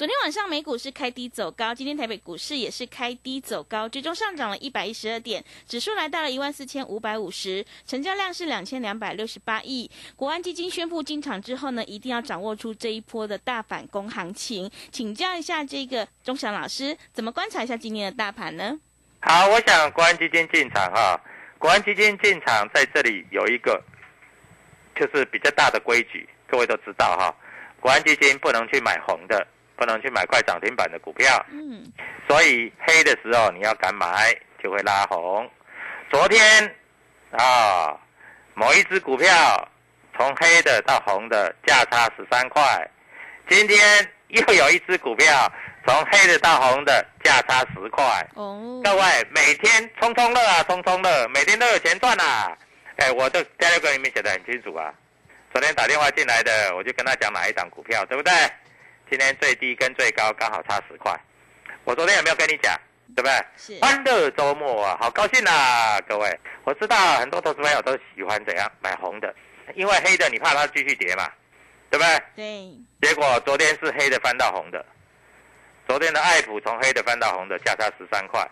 昨天晚上美股是开低走高，今天台北股市也是开低走高，最终上涨了一百一十二点，指数来到了一万四千五百五十，成交量是两千两百六十八亿。国安基金宣布进场之后呢，一定要掌握出这一波的大反攻行情。请教一下这个钟祥老师，怎么观察一下今天的大盘呢？好，我想国安基金进场哈，国安基金进场在这里有一个就是比较大的规矩，各位都知道哈，国安基金不能去买红的。不能去买快涨停板的股票，嗯，所以黑的时候你要敢买，就会拉红。昨天啊，某一只股票从黑的到红的价差十三块，今天又有一只股票从黑的到红的价差十块。哦，各位每天冲冲乐啊，冲冲乐，每天都有钱赚啊！哎，我的第六个里面写的很清楚啊。昨天打电话进来的，我就跟他讲哪一档股票，对不对？今天最低跟最高刚好差十块，我昨天有没有跟你讲，对不对？是欢乐周末啊，好高兴啊，各位！我知道很多投资朋友都喜欢怎样买红的，因为黑的你怕它继续跌嘛，对不对？对。结果昨天是黑的翻到红的，昨天的爱普从黑的翻到红的价差十三块，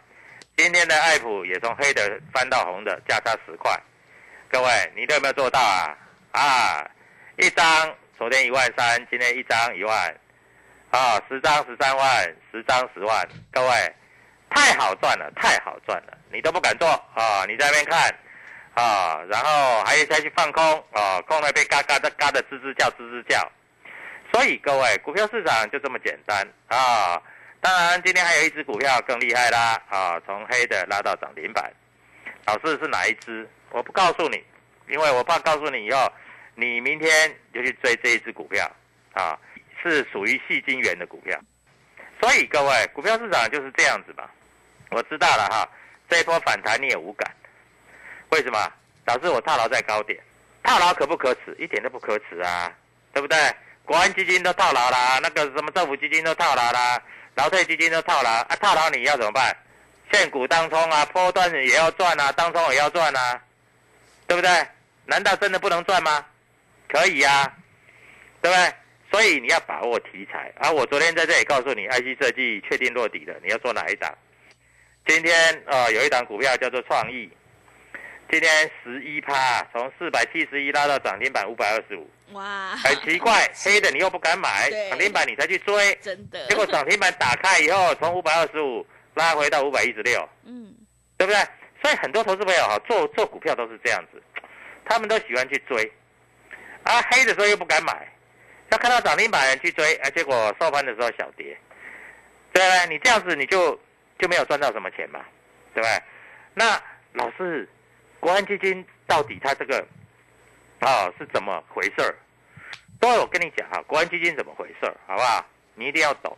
今天的爱普也从黑的翻到红的价差十块，各位你都有没有做到啊？啊，一张昨天一万三，今天一张一万。啊，十张十三万，十张十万，各位，太好赚了，太好赚了，你都不敢做啊！你在那边看啊，然后还有再去放空啊，空了被嘎嘎的嘎的吱吱叫，吱吱叫。所以各位，股票市场就这么简单啊！当然，今天还有一只股票更厉害啦啊，从黑的拉到涨停板。老师是哪一只？我不告诉你，因为我怕告诉你以后，你明天就去追这一只股票啊。是属于细金元的股票，所以各位，股票市场就是这样子嘛。我知道了哈，这一波反弹你也无感，为什么？导致我套牢在高点，套牢可不可耻？一点都不可耻啊，对不对？国安基金都套牢啦，那个什么政府基金都套牢啦，劳退基金都套牢啊，套牢你要怎么办？现股当冲啊，波段也要赚啊，当冲也要赚啊，对不对？难道真的不能赚吗？可以呀，对不对？所以你要把握题材啊！我昨天在这里告诉你，IC 设计确定落底了，你要做哪一档？今天呃有一档股票叫做创意，今天十一趴，从四百七十一拉到涨停板五百二十五，哇，很奇怪，黑的你又不敢买，涨停板你才去追，真的，结果涨停板打开以后，从五百二十五拉回到五百一十六，嗯，对不对？所以很多投资朋友哈，做做股票都是这样子，他们都喜欢去追，啊，黑的时候又不敢买。要看到涨停板去追，哎，结果收盘的时候小跌，对不对？你这样子你就就没有赚到什么钱嘛，对不对？那老师，国安基金到底它这个啊是怎么回事儿？所以我跟你讲哈，国安基金怎么回事好不好？你一定要懂。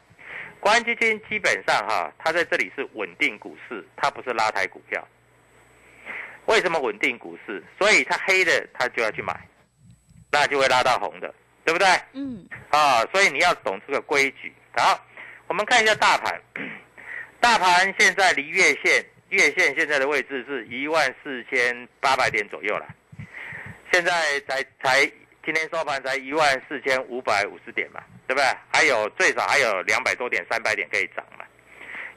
国安基金基本上哈，它在这里是稳定股市，它不是拉抬股票。为什么稳定股市？所以它黑的它就要去买，那就会拉到红的，对不对？嗯，啊，所以你要懂这个规矩。好，我们看一下大盘，大盘现在离月线，月线现在的位置是一万四千八百点左右了，现在才才今天收盘才一万四千五百五十点嘛，对不对？还有最少还有两百多点、三百点可以涨嘛，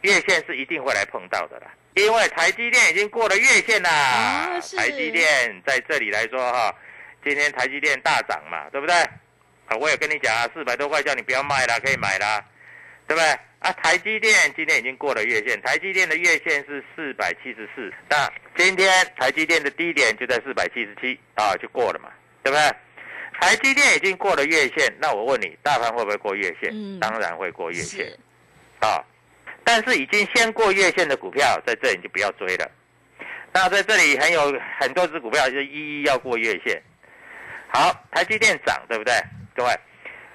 月线是一定会来碰到的啦。因为台积电已经过了月线啦，啊台积电在这里来说哈，今天台积电大涨嘛，对不对？啊，我也跟你讲啊，四百多块叫你不要卖啦，可以买啦，对不对？啊，台积电今天已经过了月线，台积电的月线是四百七十四，那今天台积电的低点就在四百七十七啊，就过了嘛，对不对？台积电已经过了月线，那我问你，大盘会不会过月线？嗯当然会过月线，啊。但是已经先过月线的股票，在这里就不要追了。那在这里很有很多只股票就一一要过月线。好，台积电涨，对不对？各位，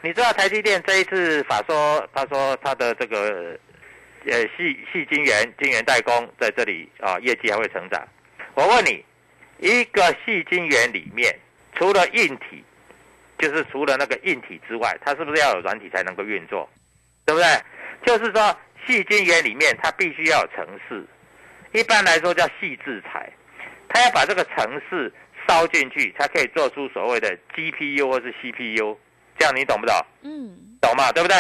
你知道台积电这一次法说，他说他的这个呃细细晶圆、晶圆代工在这里啊，业绩还会成长。我问你，一个细晶圆里面，除了硬体，就是除了那个硬体之外，它是不是要有软体才能够运作？对不对？就是说，细晶圆里面它必须要有程式，一般来说叫细制裁，它要把这个程式烧进去，才可以做出所谓的 GPU 或是 CPU，这样你懂不懂？嗯，懂嘛？对不对？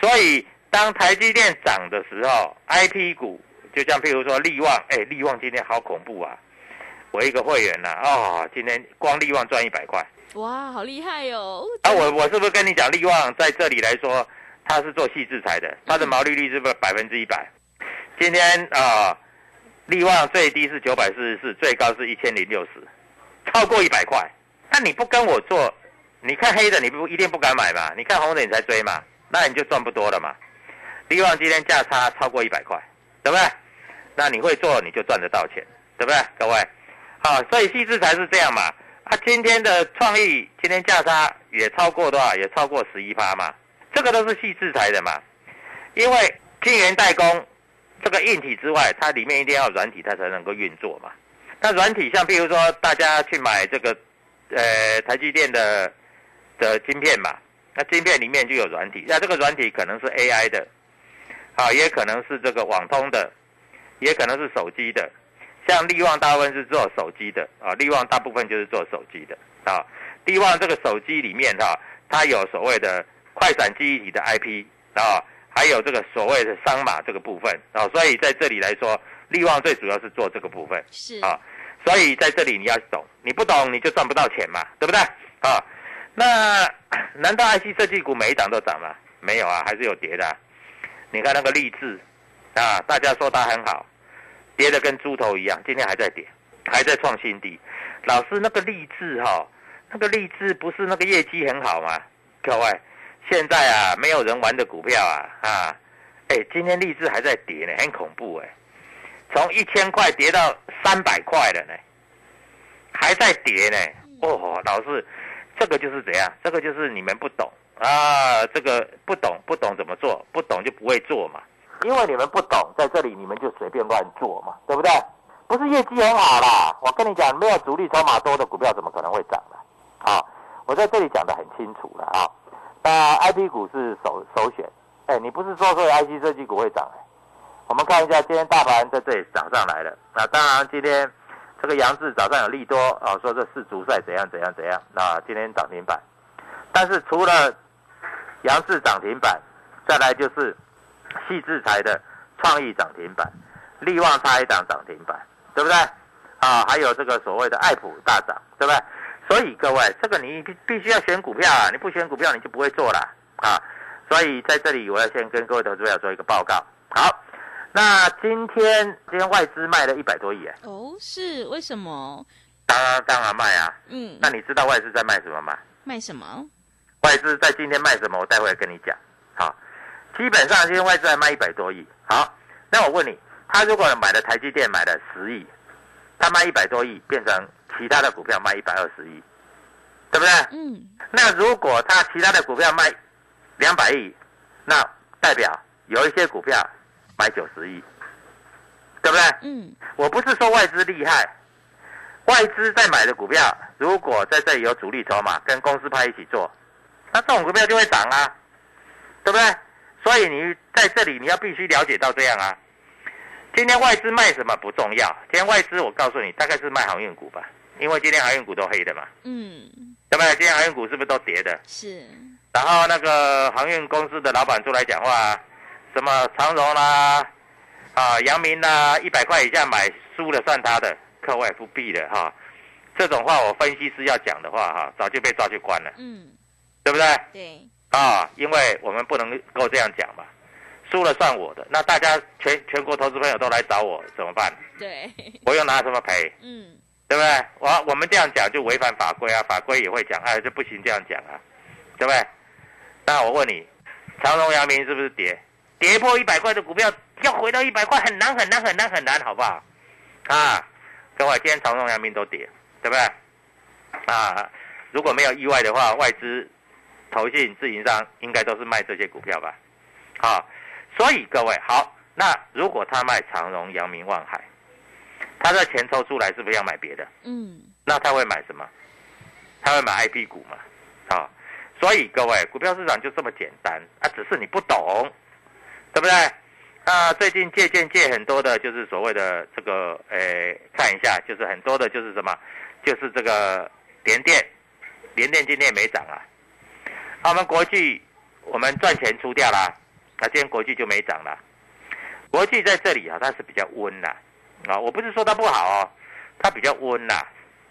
所以当台积电涨的时候，IP 股就像譬如说利旺，哎，利旺今天好恐怖啊！我一个会员呐、哦，今天光利旺赚一百块。哇，好厉害哟！啊，我我是不是跟你讲，利旺在这里来说，它是做细制裁的，它的毛利率是不是百分之一百？今天啊、利旺最低是九百四十四，最高是一千零六十，超过一百块。那你不跟我做，你看黑的你不一定不敢买嘛？你看红的你才追嘛？那你就赚不多了嘛。力旺今天价差超过一百块，对不对？那你会做你就赚得到钱，对不对？各位，好，所以细制才是这样嘛。啊，今天的创意今天价差也超过多少？也超过十一趴嘛，这个都是细制才的嘛。因为晶圆代工这个硬体之外，它里面一定要软体，它才能够运作嘛。那软体像譬如说大家去买这个呃台积电的的晶片嘛，那晶片里面就有软体，那这个软体可能是 AI 的，啊，也可能是这个网通的，也可能是手机的。像力旺大部分是做手机的啊，力旺大部分就是做手机的啊。力旺这个手机里面哈、它有所谓的快闪记忆体的 IP 啊，还有这个所谓的商码这个部分啊，所以在这里来说，力旺最主要是做这个部分是啊。所以在这里你要懂，你不懂你就赚不到钱嘛，对不对？啊，那难道 IC 设计股每一档都涨吗？没有啊，还是有跌的、你看那个励志啊，大家说它很好，跌得跟猪头一样，今天还在跌，还在创新低。老师，那个励志哈、那个励志不是那个业绩很好吗？各位，现在啊，没有人玩的股票啊啊，哎，今天励志还在跌呢，很恐怖哎，从一千块跌到三百块了呢，还在跌呢。哦，老师，这个就是怎样？这个就是你们不懂啊，这个不懂不懂怎么做，不懂就不会做嘛。因为你们不懂，在这里你们就随便乱做嘛，对不对？不是业绩很好啦，我跟你讲，没有主力筹码多的股票怎么可能会涨呢？啊，我在这里讲的很清楚了啊。那 I P 股是首首选，哎，你不是说所有 I C 设计股会涨、哎？我们看一下今天大盘在这里涨上来了，那当然今天这个杨志早上有利多啊，说这世足赛怎样怎样怎样，那今天涨停板。但是除了杨志涨停板，再来就是细制裁的创意涨停板，力旺差一档涨停板，对不对？啊，还有这个所谓的爱普大涨，对不对？所以各位，这个你必必须要选股票啊，你不选股票你就不会做了啊。所以在这里我要先跟各位投资者做一个报告。好，那今天今天外资卖了一百多亿，哎，哦，是为什么？当然当然卖啊。嗯，那你知道外资在卖什么吗？卖什么？外资在今天卖什么？我待会跟你讲。好，基本上今天外资还卖一百多亿。好，那我问你，他如果买了台积电买了十亿，他卖一百多亿，变成其他的股票卖一百二十亿，对不对？嗯，那如果他其他的股票卖两百亿，那代表有一些股票买九十亿，对不对？嗯，我不是说外资厉害，外资在买的股票，如果在这里有主力筹码，跟公司派一起做，那这种股票就会涨啊，对不对？所以你在这里你要必须了解到这样啊。今天外资卖什么不重要，今天外资我告诉你，大概是卖航运股吧，因为今天航运股都黑的嘛，嗯，对不对？今天航运股是不是都跌的？是，然后那个航运公司的老板出来讲话，什么长荣啦、啊阳明啦，一百块以下买输了算他的，课外不必的哈。这种话我分析师要讲的话哈，早就被抓去关了，嗯，对不对？对，啊，因为我们不能够这样讲嘛，输了算我的。那大家全全国投资朋友都来找我怎么办？对，我又拿什么赔？嗯，对不对？我我们这样讲就违反法规啊，法规也会讲，哎，这不行这样讲啊，对不对？那我问你，长荣、阳明是不是跌？跌破一百块的股票要回到一百块很难很难很难很难，好不好？啊，各位，今天长荣、阳明都跌，对不对？啊，如果没有意外的话，外资、投信、自营商应该都是卖这些股票吧？好，所以各位好，那如果他卖长荣、阳明、望海，他的钱抽出来是不是要买别的？嗯，那他会买什么？他会买 IP 股嘛？啊、所以各位，股票市场就这么简单啊，只是你不懂，对不对？啊，最近借鉴借很多的，就是所谓的这个，诶，看一下，就是很多的，就是什么，就是这个联电，联电今天也没涨啊。啊我们国际，我们赚钱出掉啦，那、今天国际就没涨了。国际在这里啊，它是比较温啦，啊，我不是说它不好哦，它比较温啦。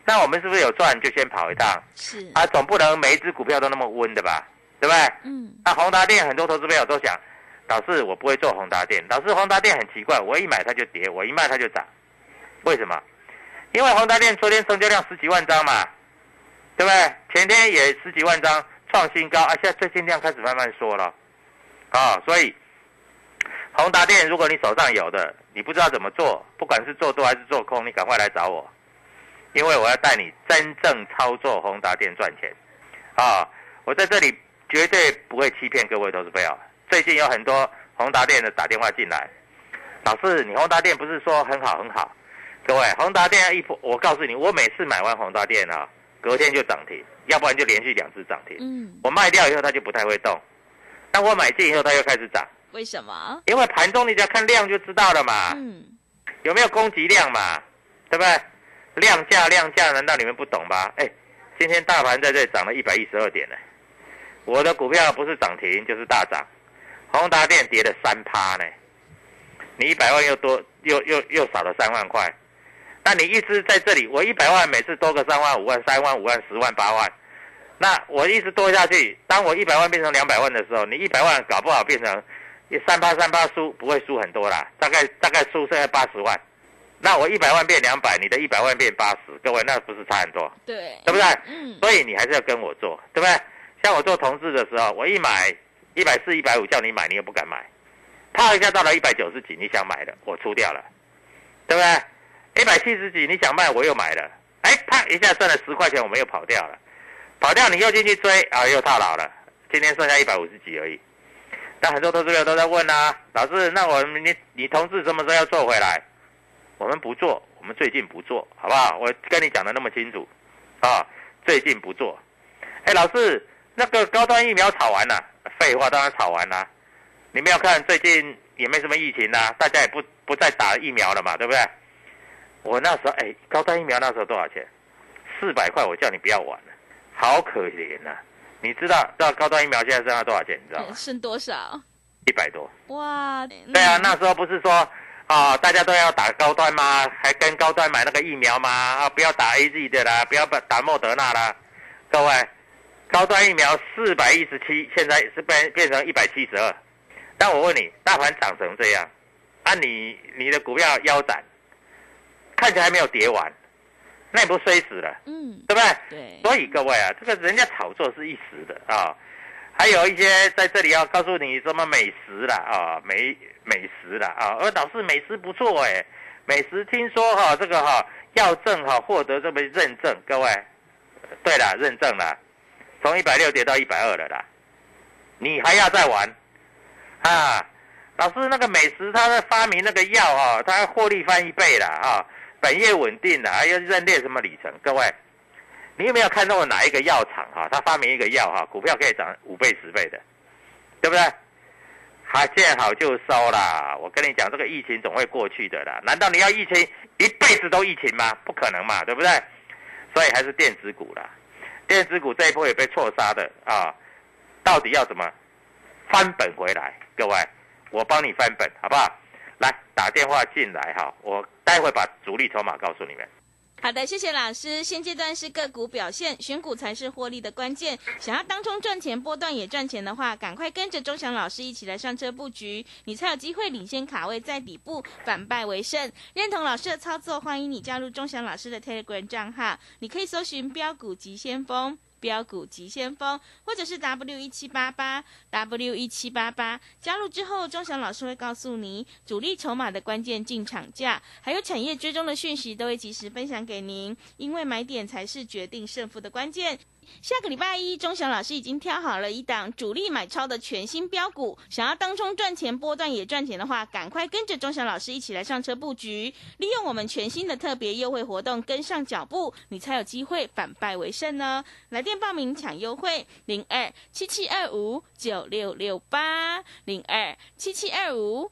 那我们是不是有赚就先跑一趟是，啊？总不能每一只股票都那么温的吧，对不对？嗯，那宏达电很多投资朋友都想，老师我不会做宏达电，老师宏达电很奇怪，我一买它就跌，我一卖它就涨，为什么？因为宏达电昨天成交量十几万张嘛，对不对？前天也十几万张创新高，啊，现在最近量开始慢慢缩了，啊，所以宏达电如果你手上有的，你不知道怎么做，不管是做多还是做空，你赶快来找我，因为我要带你真正操作宏达电赚钱，啊，我在这里绝对不会欺骗各位投资朋友。最近有很多宏达电的打电话进来，老师，你宏达电不是说很好很好？各位，宏达电一波，我告诉你，我每次买完宏达电啊，隔天就涨停，要不然就连续两次涨停。嗯，我卖掉以后，它就不太会动。但我买进以后，它又开始涨，为什么？因为盘中你只要看量就知道了嘛，嗯，有没有供给量嘛，对不对？量价量价，难道你们不懂吧？哎，今天大盘在这里涨了一百一十二点呢，我的股票不是涨停就是大涨，宏达电跌了三趴呢，你一百万又多又又又少了三万块，那你一直在这里，我一百万每次多个三万五万三万五万十万八万，那我一直多下去，当我一百万变成两百万的时候，你一百万搞不好变成三趴三趴输不会输很多啦，大概大概输剩下八十万。那我一百万变两百，你的一百万变八十，各位那不是差很多，对，对不对？嗯，所以你还是要跟我做，对不对？像我做同事的时候，我一买一百四、一百五叫你买，你也不敢买，啪一下到了一百九十几，你想买的，我出掉了，对不对？一百七十几你想卖，我又买了，哎，啪一下赚了十块钱，我们又跑掉了，跑掉你又进去追啊，又套牢了，今天剩下一百五十几而已。那很多投资者都在问啊，老师，那我们你你同事什么时候要做回来？我们不做，我们最近不做，好不好？我跟你讲的那么清楚，啊，最近不做。哎，老师，那个高端疫苗炒完了？废话，当然炒完了。你们要看最近也没什么疫情呐、大家也不不再打疫苗了嘛，对不对？我那时候，哎，高端疫苗那时候多少钱？四百块，我叫你不要玩了，好可怜呐、你知道，知道高端疫苗现在剩下多少钱？你知道吗？剩多少？一百多。哇，对啊，那时候不是说啊、大家都要打高端吗？还跟高端买那个疫苗吗？啊，不要打 A Z 的啦，不要打莫德纳啦。各位，高端疫苗四百一十七，现在是变变成一百七十二。但我问你，大盘涨成这样，啊你你的股票腰斩，看起来还没有跌完，那你不衰死了，嗯，对不对？对，所以各位啊，这个人家炒作是一时的啊，还有一些在这里要告诉你什么美食啦啊，美美食啦啊，而导致美食不错哎，美食听说哈、这个哈、要证哈、获得这么认证，各位，对了，认证了，从一百六跌到一百二了啦，你还要再玩啊？老师，那个美食它的发明那个药啊，它获利翻一倍了啊，本业稳定的，还要认列什么里程？各位，你有没有看到过哪一个药厂哈，他发明一个药哈，股票可以涨五倍十倍的，对不对？还见好就收啦！我跟你讲，这个疫情总会过去的啦。难道你要疫情一辈子都疫情吗？不可能嘛，对不对？所以还是电子股啦。电子股这一波也被错杀的啊！到底要怎么翻本回来？各位，我帮你翻本好不好？来打电话进来哈，我待会把主力筹码告诉你们。好的，谢谢老师。现阶段是个股表现，选股才是获利的关键。想要当中赚钱，波段也赚钱的话，赶快跟着钟祥老师一起来上车布局，你才有机会领先卡位在底部，反败为胜。认同老师的操作，欢迎你加入钟祥老师的 Telegram 账号，你可以搜寻标股急先锋。标股急先锋，或者是 W 一七八八 W 一七八八，加入之后，钟祥老师会告诉你主力筹码的关键进场价，还有产业追踪的讯息，都会及时分享给您。因为买点才是决定胜负的关键。下个礼拜一，钟祥老师已经挑好了一档主力买超的全新标股，想要当中赚钱、波段也赚钱的话，赶快跟着钟祥老师一起来上车布局，利用我们全新的特别优惠活动，跟上脚步，你才有机会反败为胜呢。来电报名抢优惠，零二七七二五九六六八，零二七七二五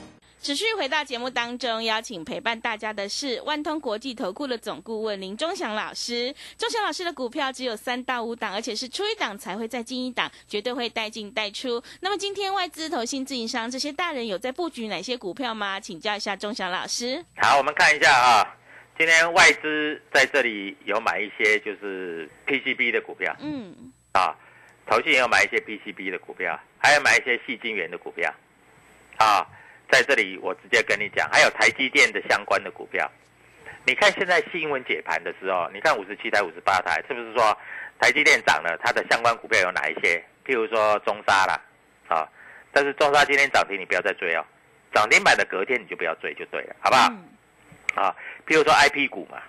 持续回到节目当中，邀请陪伴大家的是万通国际投顾的总顾问林忠祥老师。忠祥老师的股票只有三到五档，而且是出一档才会再进一档，绝对会带进带出。那么今天外资、投信、自营商这些大人有在布局哪些股票吗？请教一下忠祥老师。好，我们看一下啊。今天外资在这里有买一些就是 PCB 的股票，嗯，啊，投信也有买一些 PCB 的股票，还有买一些细晶圆的股票，啊，在这里我直接跟你讲，还有台积电的相关的股票。你看现在新闻解盘的时候，你看五十七台、五十八台，是不是说台积电涨了？它的相关股票有哪一些？譬如说中沙啦，啊，但是中沙今天涨停，你不要再追哦，涨停板的隔天你就不要追就对了，好不好？啊，譬如说 I P 股嘛，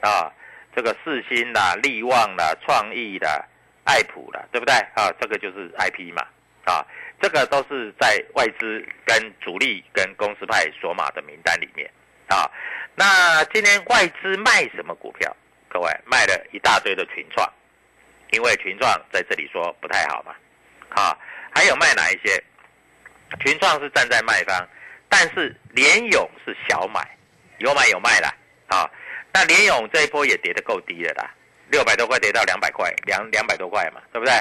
啊，这个四星啦、利旺啦、创意的、爱普啦，对不对？啊，这个就是 I P 嘛，啊，这个都是在外资跟主力跟公司派索马的名单里面啊。那今天外资卖什么股票？各位卖了一大堆的群创，因为群创在这里说不太好嘛，啊，还有卖哪一些？群创是站在卖方，但是联勇是小买。有买有卖啦，啊，那联勇这一波也跌得够低了啦，六百多块跌到两百块，两两百多块嘛，对不对？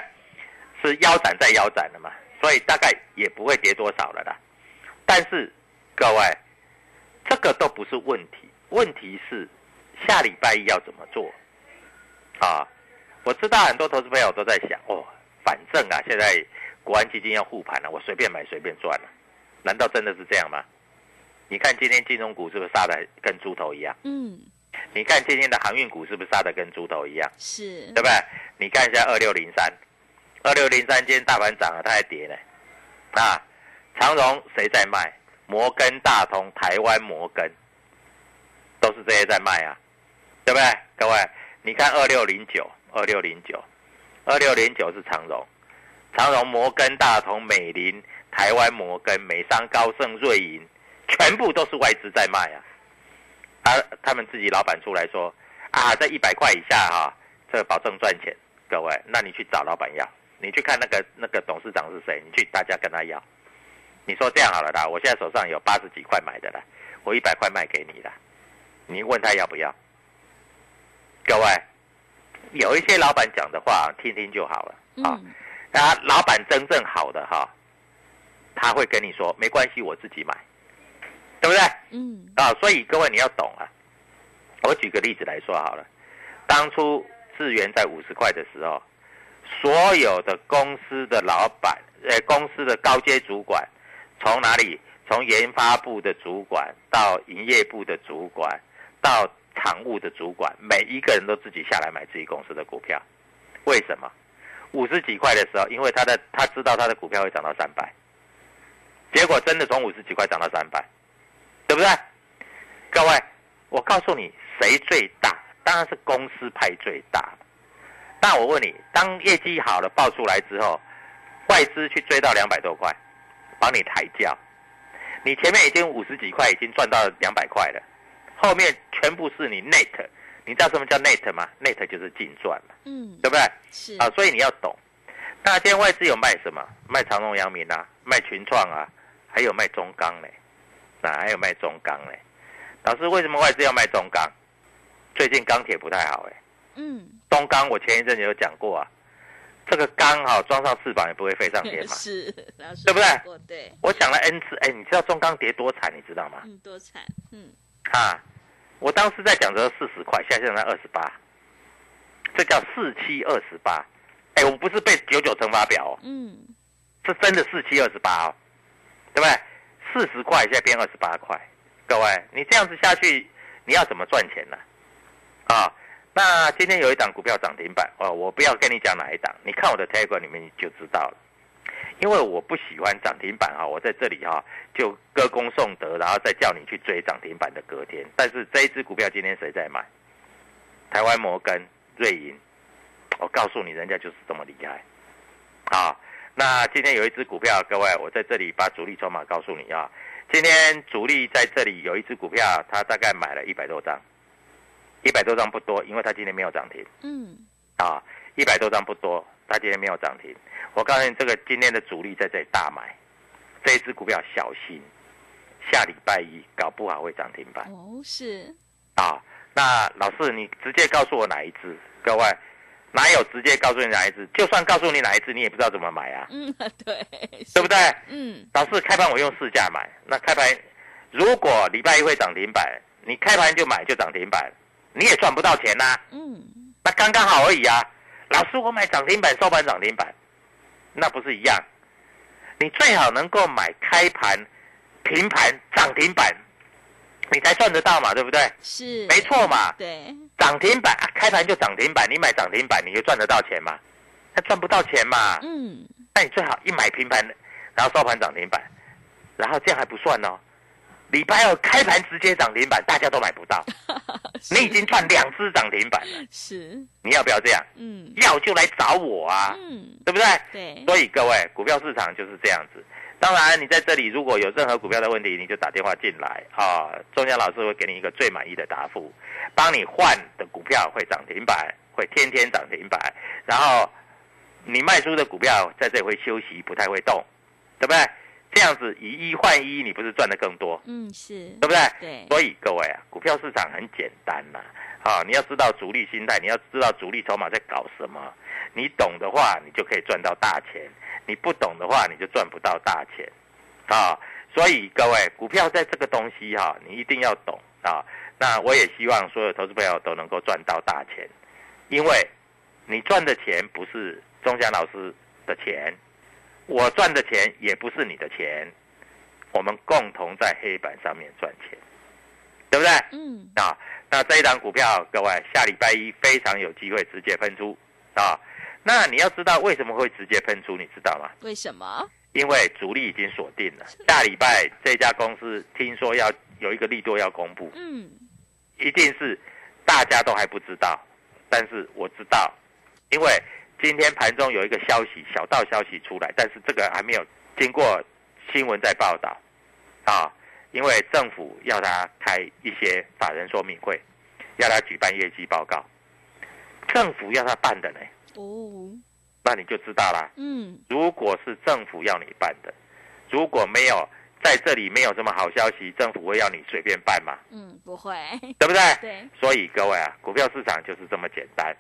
是腰斩再腰斩的嘛，所以大概也不会跌多少了啦。但是各位，这个都不是问题，问题是下礼拜一要怎么做？啊，我知道很多投资朋友都在想，哦，反正啊，现在国安基金要护盘了，我随便买随便赚了，难道真的是这样吗？你看今天金融股是不是杀的跟猪头一样？嗯。你看今天的航运股是不是杀的跟猪头一样？是。对不对？你看一下二六零三，二六零三今天大盘涨了，它还跌呢。啊，长荣谁在卖？摩根大通、台湾摩根，都是这些在卖啊，对不对？各位，你看二六零九，二六零九，二六零九是长荣，长荣、摩根大通、美林、台湾摩根、美商高盛、瑞银。全部都是外资在卖啊！他他们自己老板出来说啊，在一百块以下哈，这保证赚钱。各位，那你去找老板要，你去看那个那个董事长是谁，你去大家跟他要。你说这样好了啦，我现在手上有八十几块买的啦，我一百块卖给你了，你问他要不要？各位，有一些老板讲的话听听就好了啊。嗯，啊，老板真正好的哈，他会跟你说没关系，我自己买，对不对？嗯，啊，所以各位你要懂啊。我举个例子来说好了，当初智源在五十块的时候，所有的公司的老板，呃，公司的高阶主管，从哪里？从研发部的主管到营业部的主管，到常务的主管，每一个人都自己下来买自己公司的股票。为什么？五十几块的时候，因为他的他知道他的股票会涨到三百，结果真的从五十几块涨到三百，对不对？各位，我告诉你，谁最大？当然是公司派最大。那我问你，当业绩好了爆出来之后，外资去追到两百多块，帮你抬轿，你前面已经五十几块，已经赚到两百块了，后面全部是你 net。你知道什么叫 net 吗？net 就是净赚嘛，嗯，对不对？是啊，所以你要懂。那今天外资有卖什么？卖长隆、阳明啊，卖群创啊，还有卖中钢嘞，啊，还有卖中钢嘞。老师，为什么外资要卖中钢？最近钢铁不太好哎。嗯，中钢我前一阵子有讲过啊，这个钢哈、装上翅膀也不会飞上天嘛。是对不对对，我讲了 N 次，哎，你知道中钢跌多惨，你知道吗？嗯，多惨，嗯，啊，我当时在讲的四十块，现在在二十八，这叫四七二十八。哎，我不是背九九乘法表哦，嗯，是真的四七二十八哦，对不对？四十块现在变二十八块，各位，你这样子下去，你要怎么赚钱呢？啊，那今天有一档股票涨停板哦，我不要跟你讲哪一档，你看我的 t a g 里面你就知道了。因为我不喜欢涨停板哈，我在这里哈就歌功颂德，然后再叫你去追涨停板的隔天。但是这一只股票今天谁在买？台湾摩根、瑞银，我告诉你，人家就是这么厉害好。那今天有一只股票，各位，我在这里把主力筹码告诉你啊。今天主力在这里有一只股票，他大概买了一百多张，一百多张不多，因为它今天没有涨停嗯，啊，一百多张不多，它今天没有涨停。我告诉你，这个今天的主力在这里大买，这一只股票小心，下礼拜一搞不好会涨停板哦，是，啊。那老师，你直接告诉我哪一只？各位，哪有直接告诉你哪一只？就算告诉你哪一只，你也不知道怎么买啊，嗯，对，对不对？嗯，老师开盘我用市价买，那开盘如果礼拜一会涨停板，你开盘就买就涨停板，你也赚不到钱呐、嗯，那刚刚好而已啊。老师，我买涨停板收盘涨停板，那不是一样？你最好能够买开盘、平盘、涨停板，你才赚得到嘛，对不对？是，没错嘛，对，涨停板、啊开盘就涨停板，你买涨停板你就赚得到钱嘛？那赚不到钱嘛？嗯，那你最好一买平盘，然后收盘涨停板，然后这样还不算哦。礼拜二开盘直接涨停板，大家都买不到，你已经赚两只涨停板了。是，你要不要这样？嗯，要就来找我啊，嗯，对不对？对，所以各位，股票市场就是这样子。当然，你在这里如果有任何股票的问题，你就打电话进来啊，中江老师会给你一个最满意的答复，帮你换的股票会涨停板，会天天涨停板，然后你卖出的股票在这里会休息，不太会动，对不对？这样子以一换一，你不是赚的更多，嗯，是，对不对？对，所以各位啊，股票市场很简单呐、啊，你要知道主力心态，你要知道主力筹码在搞什么，你懂的话，你就可以赚到大钱；你不懂的话，你就赚不到大钱，啊。所以各位，股票在这个东西哈、你一定要懂啊。那我也希望所有投资朋友都能够赚到大钱，因为你赚的钱不是钟祥老师的钱，我赚的钱也不是你的钱，我们共同在黑板上面赚钱，对不对？嗯，啊，那这一档股票，各位下礼拜一非常有机会直接喷出啊。那你要知道为什么会直接喷出，你知道吗？为什么？因为主力已经锁定了，下礼拜这家公司听说要有一个利多要公布，嗯，一定是大家都还不知道，但是我知道，因为今天盘中有一个消息，小道消息出来，但是这个还没有经过新闻在报道啊，因为政府要他开一些法人说明会，要他举办业绩报告，政府要他办的呢，哦，那你就知道啦。嗯，如果是政府要你办的，如果没有在这里没有什么好消息，政府会要你随便办吗？嗯，不会，对不对？对，所以各位啊，股票市场就是这么简单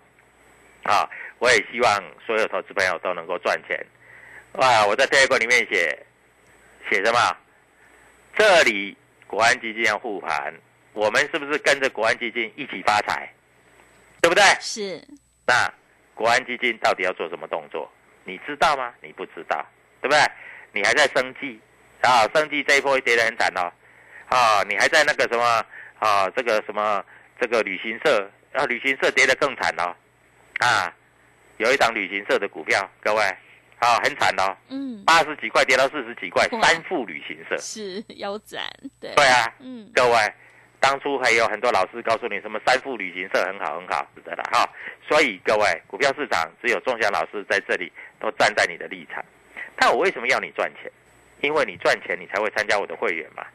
啊，我也希望所有投资朋友都能够赚钱。哇，我在第二个里面写写什么？这里国安基金要护盘，我们是不是跟着国安基金一起发财？对不对？是，那国安基金到底要做什么动作？你知道吗？你不知道，对不对？你还在生计啊，生计这一波跌得很惨哦，啊，你还在那个什么啊，这个什么这个旅行社啊，旅行社跌得更惨哦，啊，有一档旅行社的股票，各位啊，很惨哦，嗯，八十几块跌到四十几块，三富旅行社，是腰斩，对，对啊，嗯，各位，当初还有很多老师告诉你什么三富旅行社很好很好，是的啦哈。所以各位，股票市场只有仲祥老师在这里都站在你的立场。但我为什么要你赚钱？因为你赚钱，你才会参加我的会员嘛。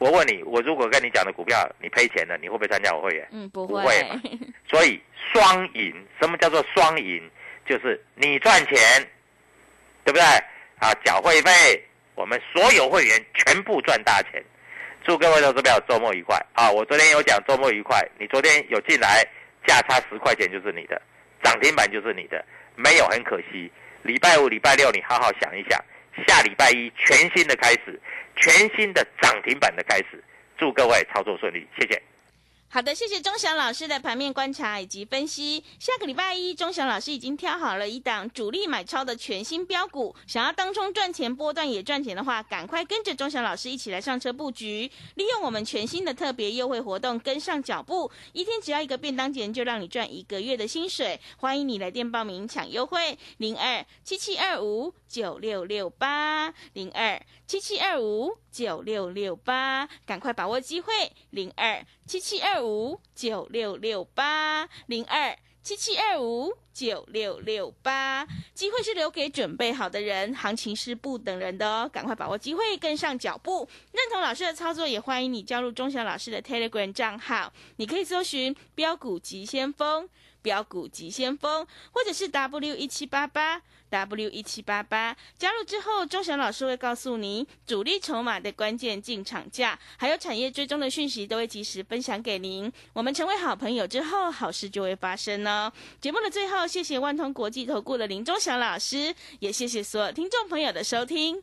我问你，我如果跟你讲的股票你赔钱了，你会不会参加我会员？嗯，不不会，会 嘛所以双赢，什么叫做双赢？就是你赚钱，对不对？啊，缴会费，我们所有会员全部赚大钱。祝各位投资者周末愉快啊！我昨天有讲周末愉快，你昨天有进来，价差十块钱就是你的，涨停板就是你的，没有很可惜。礼拜五、礼拜六你好好想一想，下礼拜一全新的开始，全新的涨停板的开始。祝各位操作顺利，谢谢。好的，谢谢钟祥老师的盘面观察以及分析。下个礼拜一，钟祥老师已经挑好了一档主力买超的全新标股，想要当中赚钱、波段也赚钱的话，赶快跟着钟祥老师一起来上车布局，利用我们全新的特别优惠活动，跟上脚步，一天只要一个便当钱，就让你赚一个月的薪水。欢迎你来电报名抢优惠，零二七七二五九六六八零二七七二五九六六八，赶快把握机会，零二七七二五九六六八零二七七二五九六六八，机会是留给准备好的人，行情是不等人的哦，赶快把握机会，跟上脚步。认同老师的操作，也欢迎你加入钟祥老师的 Telegram 账号，你可以搜寻“标股急先锋”。标股急先锋，或者是 W 一七八八 W 一七八八，加入之后，钟祥老师会告诉您主力筹码的关键进场价，还有产业追踪的讯息，都会及时分享给您。我们成为好朋友之后，好事就会发生哦。节目的最后，谢谢万通国际投顾的林钟祥老师，也谢谢所有听众朋友的收听。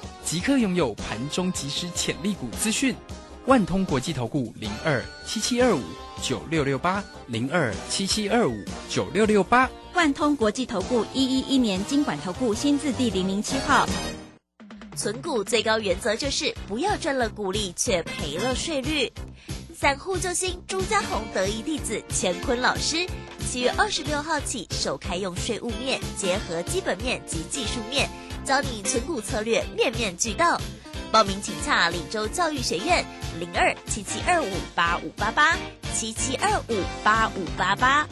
即刻拥有盘中即时潜力股资讯。万通国际投顾零二七七二五九六六八零二七七二五九六六八。万通国际投顾一一一年经管投顾新字第零零七号。存股最高原则就是不要赚了股利却赔了税率。散户救星朱家红得意弟子乾坤老师，七月二十六号起首开用税务面结合基本面及技术面，教你存股策略面面俱到。报名请洽李州教育学院零二七七二五八五八八七七二五八五八八。